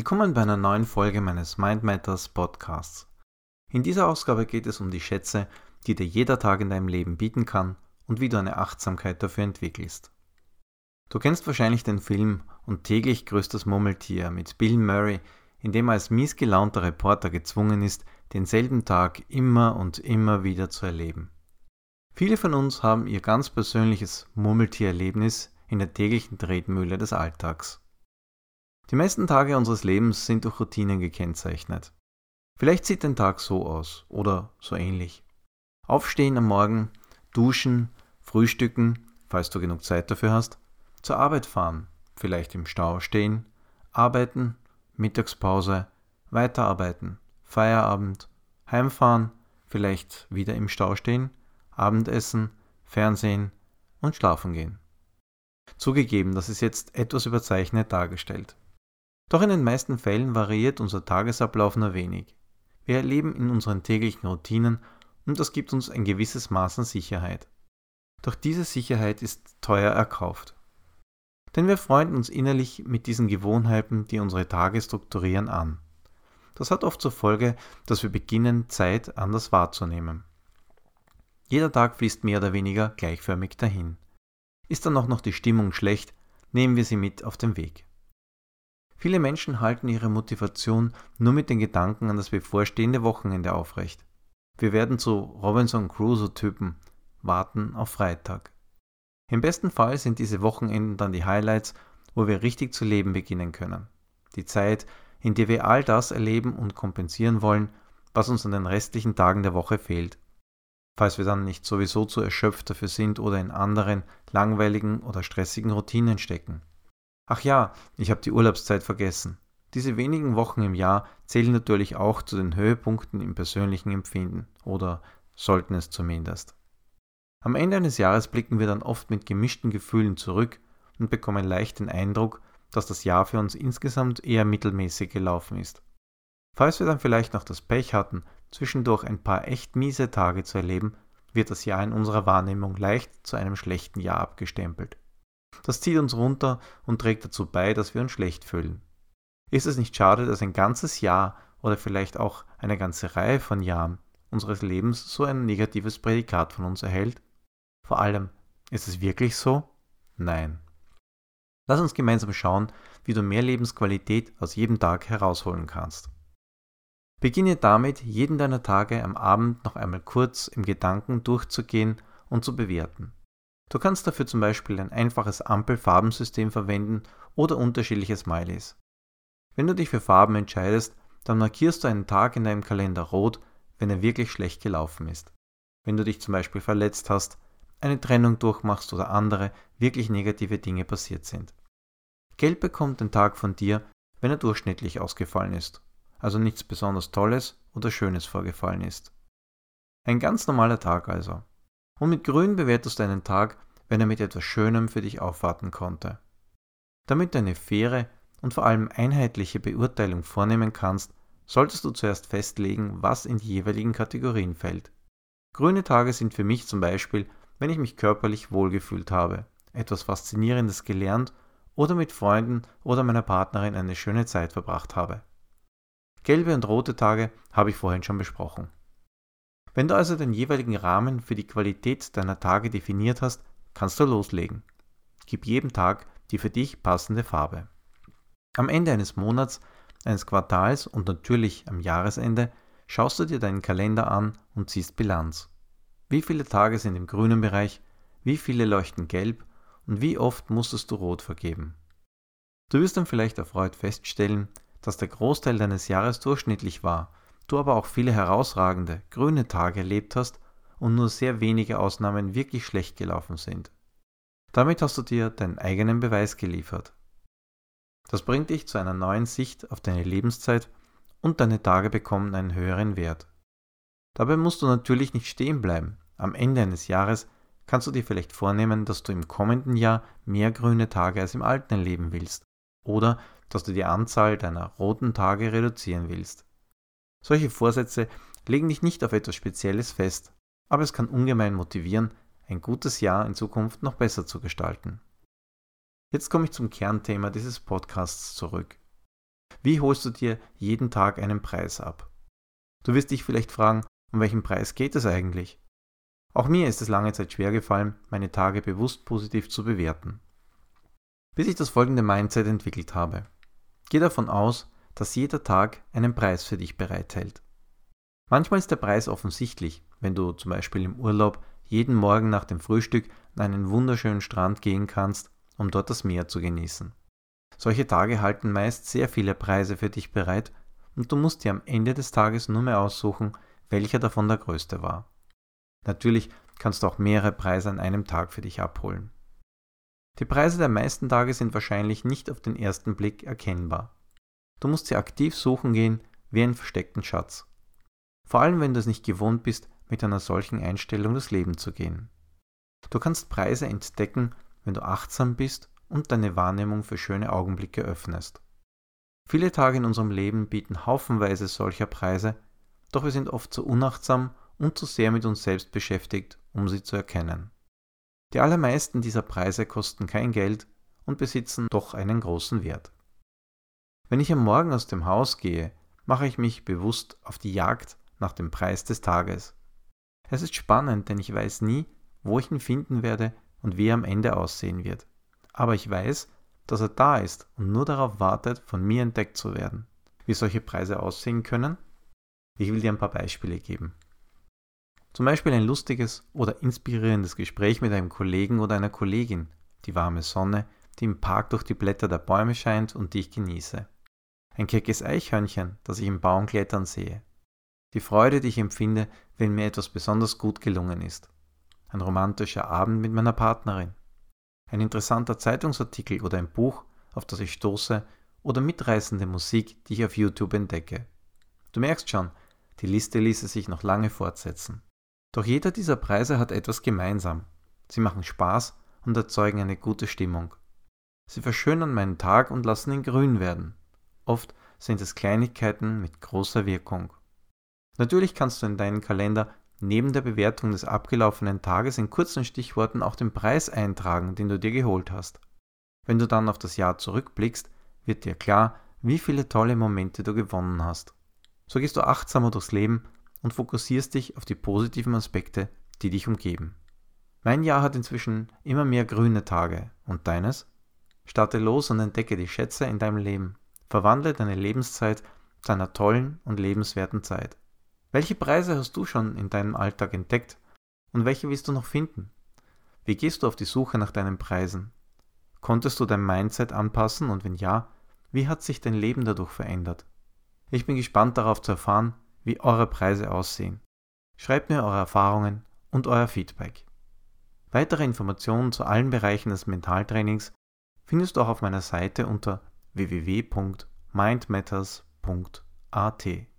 Willkommen bei einer neuen Folge meines Mind Matters Podcasts. In dieser Ausgabe geht es um die Schätze, die dir jeder Tag in deinem Leben bieten kann und wie du eine Achtsamkeit dafür entwickelst. Du kennst wahrscheinlich den Film Und täglich grüßt das Murmeltier mit Bill Murray, in dem er als miesgelaunter Reporter gezwungen ist, denselben Tag immer und immer wieder zu erleben. Viele von uns haben ihr ganz persönliches Murmeltiererlebnis in der täglichen Tretmühle des Alltags. Die meisten Tage unseres Lebens sind durch Routinen gekennzeichnet. Vielleicht sieht ein Tag so aus oder so ähnlich. Aufstehen am Morgen, duschen, frühstücken, falls du genug Zeit dafür hast, zur Arbeit fahren, vielleicht im Stau stehen, arbeiten, Mittagspause, weiterarbeiten, Feierabend, heimfahren, vielleicht wieder im Stau stehen, Abendessen, Fernsehen und schlafen gehen. Zugegeben, das ist jetzt etwas überzeichnet dargestellt. Doch in den meisten Fällen variiert unser Tagesablauf nur wenig. Wir erleben in unseren täglichen Routinen und das gibt uns ein gewisses Maß an Sicherheit. Doch diese Sicherheit ist teuer erkauft. Denn wir freuen uns innerlich mit diesen Gewohnheiten, die unsere Tage strukturieren, an. Das hat oft zur Folge, dass wir beginnen, Zeit anders wahrzunehmen. Jeder Tag fließt mehr oder weniger gleichförmig dahin. Ist dann auch noch die Stimmung schlecht, nehmen wir sie mit auf den Weg. Viele Menschen halten ihre Motivation nur mit den Gedanken an das bevorstehende Wochenende aufrecht. Wir werden zu Robinson Crusoe-Typen, warten auf Freitag. Im besten Fall sind diese Wochenenden dann die Highlights, wo wir richtig zu leben beginnen können. Die Zeit, in der wir all das erleben und kompensieren wollen, was uns an den restlichen Tagen der Woche fehlt. Falls wir dann nicht sowieso zu erschöpft dafür sind oder in anderen, langweiligen oder stressigen Routinen stecken. Ach ja, ich habe die Urlaubszeit vergessen. Diese wenigen Wochen im Jahr zählen natürlich auch zu den Höhepunkten im persönlichen Empfinden oder sollten es zumindest. Am Ende eines Jahres blicken wir dann oft mit gemischten Gefühlen zurück und bekommen leicht den Eindruck, dass das Jahr für uns insgesamt eher mittelmäßig gelaufen ist. Falls wir dann vielleicht noch das Pech hatten, zwischendurch ein paar echt miese Tage zu erleben, wird das Jahr in unserer Wahrnehmung leicht zu einem schlechten Jahr abgestempelt. Das zieht uns runter und trägt dazu bei, dass wir uns schlecht fühlen. Ist es nicht schade, dass ein ganzes Jahr oder vielleicht auch eine ganze Reihe von Jahren unseres Lebens so ein negatives Prädikat von uns erhält? Vor allem, ist es wirklich so? Nein. Lass uns gemeinsam schauen, wie du mehr Lebensqualität aus jedem Tag herausholen kannst. Beginne damit, jeden deiner Tage am Abend noch einmal kurz im Gedanken durchzugehen und zu bewerten. Du kannst dafür zum Beispiel ein einfaches Ampelfarbensystem verwenden oder unterschiedliche Smileys. Wenn du dich für Farben entscheidest, dann markierst du einen Tag in deinem Kalender rot, wenn er wirklich schlecht gelaufen ist. Wenn du dich zum Beispiel verletzt hast, eine Trennung durchmachst oder andere wirklich negative Dinge passiert sind. Gelb bekommt den Tag von dir, wenn er durchschnittlich ausgefallen ist, also nichts besonders Tolles oder Schönes vorgefallen ist. Ein ganz normaler Tag also. Und mit Grün bewertest du einen Tag, wenn er mit etwas Schönem für dich aufwarten konnte. Damit du eine faire und vor allem einheitliche Beurteilung vornehmen kannst, solltest du zuerst festlegen, was in die jeweiligen Kategorien fällt. Grüne Tage sind für mich zum Beispiel, wenn ich mich körperlich wohlgefühlt habe, etwas Faszinierendes gelernt oder mit Freunden oder meiner Partnerin eine schöne Zeit verbracht habe. Gelbe und rote Tage habe ich vorhin schon besprochen. Wenn du also den jeweiligen Rahmen für die Qualität deiner Tage definiert hast, kannst du loslegen. Gib jedem Tag die für dich passende Farbe. Am Ende eines Monats, eines Quartals und natürlich am Jahresende schaust du dir deinen Kalender an und ziehst Bilanz. Wie viele Tage sind im grünen Bereich, wie viele leuchten gelb und wie oft musstest du rot vergeben. Du wirst dann vielleicht erfreut feststellen, dass der Großteil deines Jahres durchschnittlich war du aber auch viele herausragende, grüne Tage erlebt hast und nur sehr wenige Ausnahmen wirklich schlecht gelaufen sind. Damit hast du dir deinen eigenen Beweis geliefert. Das bringt dich zu einer neuen Sicht auf deine Lebenszeit und deine Tage bekommen einen höheren Wert. Dabei musst du natürlich nicht stehen bleiben. Am Ende eines Jahres kannst du dir vielleicht vornehmen, dass du im kommenden Jahr mehr grüne Tage als im alten erleben willst oder dass du die Anzahl deiner roten Tage reduzieren willst. Solche Vorsätze legen dich nicht auf etwas Spezielles fest, aber es kann ungemein motivieren, ein gutes Jahr in Zukunft noch besser zu gestalten. Jetzt komme ich zum Kernthema dieses Podcasts zurück. Wie holst du dir jeden Tag einen Preis ab? Du wirst dich vielleicht fragen, um welchen Preis geht es eigentlich? Auch mir ist es lange Zeit schwer gefallen, meine Tage bewusst positiv zu bewerten. Bis ich das folgende Mindset entwickelt habe. Geh davon aus, dass jeder Tag einen Preis für dich bereithält. Manchmal ist der Preis offensichtlich, wenn du zum Beispiel im Urlaub jeden Morgen nach dem Frühstück an einen wunderschönen Strand gehen kannst, um dort das Meer zu genießen. Solche Tage halten meist sehr viele Preise für dich bereit und du musst dir am Ende des Tages nur mehr aussuchen, welcher davon der größte war. Natürlich kannst du auch mehrere Preise an einem Tag für dich abholen. Die Preise der meisten Tage sind wahrscheinlich nicht auf den ersten Blick erkennbar. Du musst sie aktiv suchen gehen wie einen versteckten Schatz. Vor allem, wenn du es nicht gewohnt bist, mit einer solchen Einstellung das Leben zu gehen. Du kannst Preise entdecken, wenn du achtsam bist und deine Wahrnehmung für schöne Augenblicke öffnest. Viele Tage in unserem Leben bieten haufenweise solcher Preise, doch wir sind oft zu unachtsam und zu sehr mit uns selbst beschäftigt, um sie zu erkennen. Die allermeisten dieser Preise kosten kein Geld und besitzen doch einen großen Wert. Wenn ich am Morgen aus dem Haus gehe, mache ich mich bewusst auf die Jagd nach dem Preis des Tages. Es ist spannend, denn ich weiß nie, wo ich ihn finden werde und wie er am Ende aussehen wird. Aber ich weiß, dass er da ist und nur darauf wartet, von mir entdeckt zu werden. Wie solche Preise aussehen können? Ich will dir ein paar Beispiele geben. Zum Beispiel ein lustiges oder inspirierendes Gespräch mit einem Kollegen oder einer Kollegin, die warme Sonne, die im Park durch die Blätter der Bäume scheint und die ich genieße. Ein keckes Eichhörnchen, das ich im Baum klettern sehe. Die Freude, die ich empfinde, wenn mir etwas besonders gut gelungen ist. Ein romantischer Abend mit meiner Partnerin. Ein interessanter Zeitungsartikel oder ein Buch, auf das ich stoße, oder mitreißende Musik, die ich auf YouTube entdecke. Du merkst schon, die Liste ließe sich noch lange fortsetzen. Doch jeder dieser Preise hat etwas gemeinsam. Sie machen Spaß und erzeugen eine gute Stimmung. Sie verschönern meinen Tag und lassen ihn grün werden. Oft sind es Kleinigkeiten mit großer Wirkung. Natürlich kannst du in deinen Kalender neben der Bewertung des abgelaufenen Tages in kurzen Stichworten auch den Preis eintragen, den du dir geholt hast. Wenn du dann auf das Jahr zurückblickst, wird dir klar, wie viele tolle Momente du gewonnen hast. So gehst du achtsamer durchs Leben und fokussierst dich auf die positiven Aspekte, die dich umgeben. Mein Jahr hat inzwischen immer mehr grüne Tage. Und deines? Starte los und entdecke die Schätze in deinem Leben. Verwandle deine Lebenszeit zu einer tollen und lebenswerten Zeit. Welche Preise hast du schon in deinem Alltag entdeckt und welche willst du noch finden? Wie gehst du auf die Suche nach deinen Preisen? Konntest du dein Mindset anpassen und wenn ja, wie hat sich dein Leben dadurch verändert? Ich bin gespannt darauf zu erfahren, wie eure Preise aussehen. Schreibt mir eure Erfahrungen und euer Feedback. Weitere Informationen zu allen Bereichen des Mentaltrainings findest du auch auf meiner Seite unter www.mindmatters.at.